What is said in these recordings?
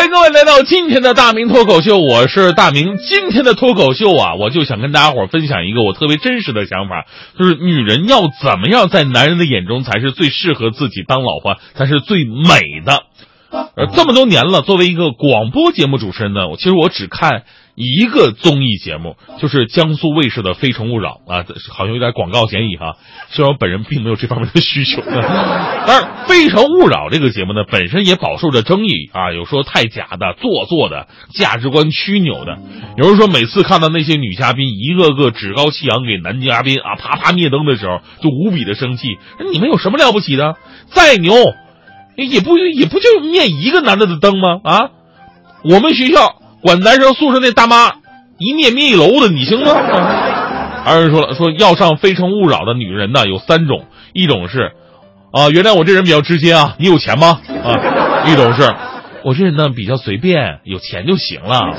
欢迎各位来到今天的大明脱口秀，我是大明。今天的脱口秀啊，我就想跟大家伙儿分享一个我特别真实的想法，就是女人要怎么样在男人的眼中才是最适合自己当老婆，才是最美的。呃，这么多年了，作为一个广播节目主持人呢，我其实我只看一个综艺节目，就是江苏卫视的《非诚勿扰》啊，好像有点广告嫌疑哈。虽然我本人并没有这方面的需求，但是《非诚勿扰》这个节目呢，本身也饱受着争议啊，有说太假的、做作的、价值观曲扭的。有人说，每次看到那些女嘉宾一个个趾高气扬给男嘉宾啊啪啪灭灯的时候，就无比的生气。你们有什么了不起的？再牛！也不也不就灭一个男的的灯吗？啊，我们学校管男生宿舍那大妈一灭灭一楼的，你行吗？还有人说了，说要上《非诚勿扰》的女人呢有三种，一种是啊，原谅我这人比较直接啊，你有钱吗？啊，一种是我这人呢比较随便，有钱就行了。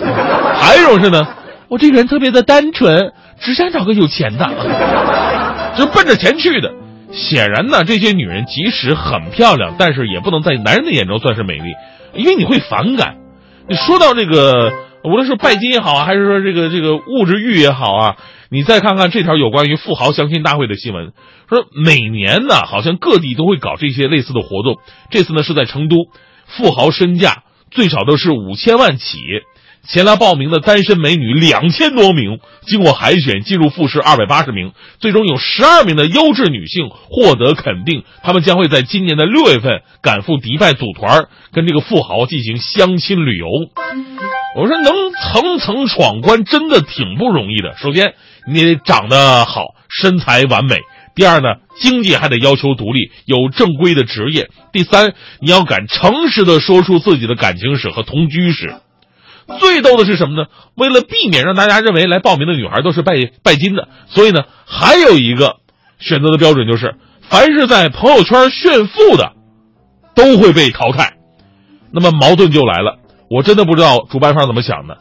还有一种是呢，我这个人特别的单纯，只想找个有钱的，就奔着钱去的。显然呢，这些女人即使很漂亮，但是也不能在男人的眼中算是美丽，因为你会反感。说到这个，无论是拜金也好啊，还是说这个这个物质欲也好啊，你再看看这条有关于富豪相亲大会的新闻，说每年呢，好像各地都会搞这些类似的活动。这次呢是在成都，富豪身价最少都是五千万起。前来报名的单身美女两千多名，经过海选进入复试二百八十名，最终有十二名的优质女性获得肯定。她们将会在今年的六月份赶赴迪拜组团，跟这个富豪进行相亲旅游。我说能层层闯关真的挺不容易的。首先你得长得好，身材完美；第二呢，经济还得要求独立，有正规的职业；第三，你要敢诚实的说出自己的感情史和同居史。最逗的是什么呢？为了避免让大家认为来报名的女孩都是拜拜金的，所以呢，还有一个选择的标准就是，凡是在朋友圈炫富的，都会被淘汰。那么矛盾就来了，我真的不知道主办方怎么想的。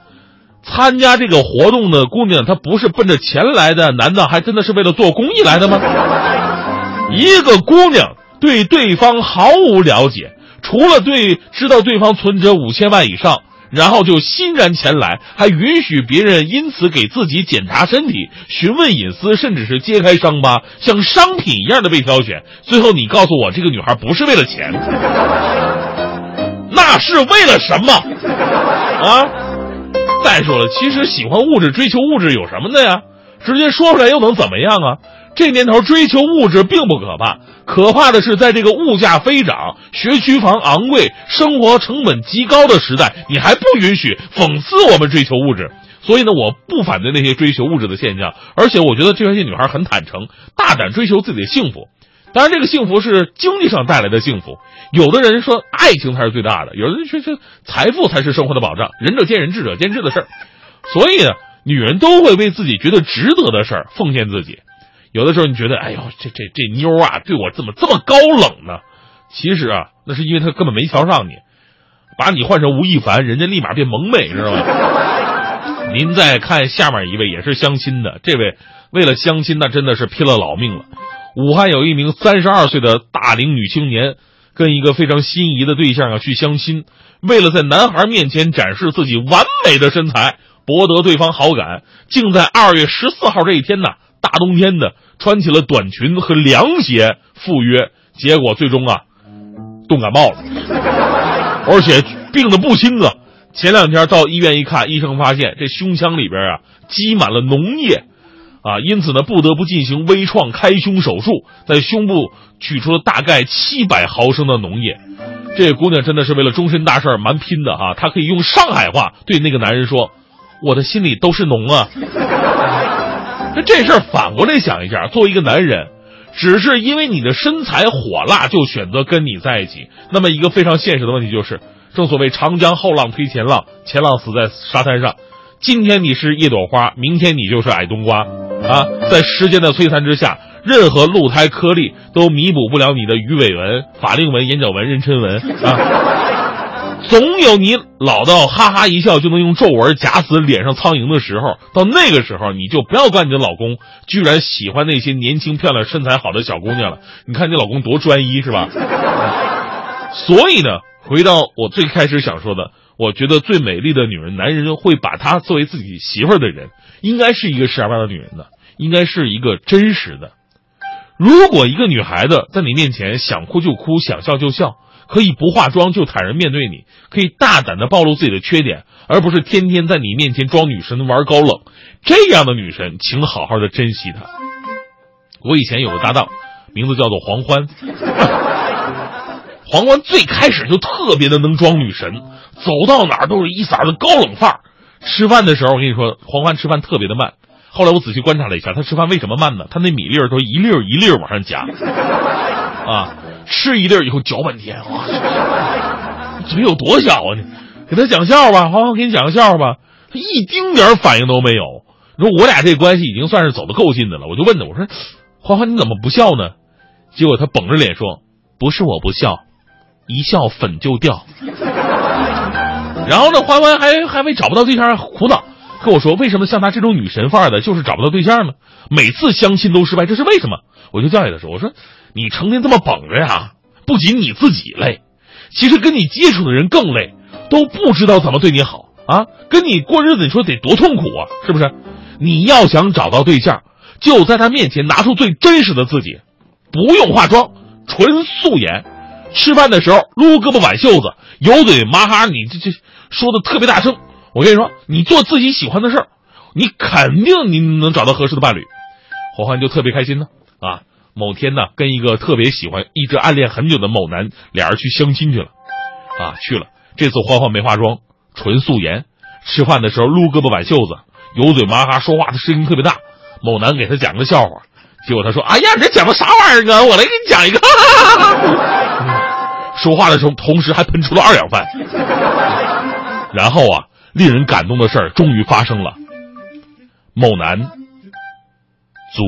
参加这个活动的姑娘，她不是奔着钱来的，难道还真的是为了做公益来的吗？一个姑娘对对方毫无了解，除了对知道对方存折五千万以上。然后就欣然前来，还允许别人因此给自己检查身体、询问隐私，甚至是揭开伤疤，像商品一样的被挑选。最后，你告诉我，这个女孩不是为了钱，那是为了什么？啊！再说了，其实喜欢物质、追求物质有什么的呀？直接说出来又能怎么样啊？这年头追求物质并不可怕，可怕的是在这个物价飞涨、学区房昂贵、生活成本极高的时代，你还不允许讽刺我们追求物质。所以呢，我不反对那些追求物质的现象，而且我觉得这些女孩很坦诚，大胆追求自己的幸福。当然，这个幸福是经济上带来的幸福。有的人说爱情才是最大的，有的人说这财富才是生活的保障。仁者见仁，智者见智的事儿。所以呢，女人都会为自己觉得值得的事儿奉献自己。有的时候你觉得，哎呦，这这这妞啊，对我怎么这么高冷呢？其实啊，那是因为她根本没瞧上你。把你换成吴亦凡，人家立马变萌妹，知道吗？您再看下面一位，也是相亲的，这位为了相亲，那真的是拼了老命了。武汉有一名三十二岁的大龄女青年，跟一个非常心仪的对象要去相亲，为了在男孩面前展示自己完美的身材，博得对方好感，竟在二月十四号这一天呢。大冬天的，穿起了短裙和凉鞋赴约，结果最终啊，冻感冒了，而且病的不轻啊。前两天到医院一看，医生发现这胸腔里边啊积满了脓液，啊，因此呢不得不进行微创开胸手术，在胸部取出了大概七百毫升的脓液。这姑娘真的是为了终身大事蛮拼的哈，她可以用上海话对那个男人说：“我的心里都是脓啊。”那这事儿反过来想一下，作为一个男人，只是因为你的身材火辣就选择跟你在一起，那么一个非常现实的问题就是，正所谓长江后浪推前浪，前浪死在沙滩上。今天你是一朵花，明天你就是矮冬瓜啊！在时间的摧残之下，任何鹿胎颗粒都弥补不了你的鱼尾纹、法令纹、眼角纹、妊娠纹啊！总有你老到哈哈一笑就能用皱纹夹死脸上苍蝇的时候，到那个时候你就不要怪你的老公居然喜欢那些年轻漂亮、身材好的小姑娘了。你看你老公多专一，是吧？所以呢，回到我最开始想说的，我觉得最美丽的女人，男人会把她作为自己媳妇儿的人，应该是一个十八般的女人的，应该是一个真实的。如果一个女孩子在你面前想哭就哭，想笑就笑，可以不化妆就坦然面对你，可以大胆的暴露自己的缺点，而不是天天在你面前装女神玩高冷，这样的女神，请好好的珍惜她。我以前有个搭档，名字叫做黄欢。黄欢最开始就特别的能装女神，走到哪儿都是一色的高冷范儿。吃饭的时候，我跟你说，黄欢吃饭特别的慢。后来我仔细观察了一下，他吃饭为什么慢呢？他那米粒儿都一粒儿一粒儿往上夹，啊，吃一粒以后嚼半天，哇，嘴有多小啊你？给他讲笑话，黄欢给你讲个笑话吧，他一丁点反应都没有。说我俩这关系已经算是走得够近的了，我就问他，我说，欢欢你怎么不笑呢？结果他绷着脸说，不是我不笑。一笑粉就掉，然后呢？欢欢还还为找不到对象苦恼，跟我说为什么像她这种女神范儿的，就是找不到对象呢？每次相亲都失败，这是为什么？我就教育他说：“我说你成天这么绷着呀，不仅你自己累，其实跟你接触的人更累，都不知道怎么对你好啊。跟你过日子，你说得多痛苦啊，是不是？你要想找到对象，就在他面前拿出最真实的自己，不用化妆，纯素颜。”吃饭的时候撸胳膊挽袖子，油嘴麻哈，你这这说的特别大声。我跟你说，你做自己喜欢的事儿，你肯定你能找到合适的伴侣。黄欢就特别开心呢啊！某天呢，跟一个特别喜欢、一直暗恋很久的某男，俩人去相亲去了啊，去了。这次欢欢没化妆，纯素颜。吃饭的时候撸胳膊挽袖子，油嘴麻哈，说话的声音特别大。某男给他讲个笑话，结果他说：“哎呀，你这讲的啥玩意儿啊？我来给你讲一个。”说话的时候，同时还喷出了二氧饭。然后啊，令人感动的事儿终于发生了。某男，卒，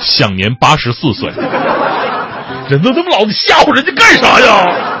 享年八十四岁。人都这么老，你吓唬人家干啥呀？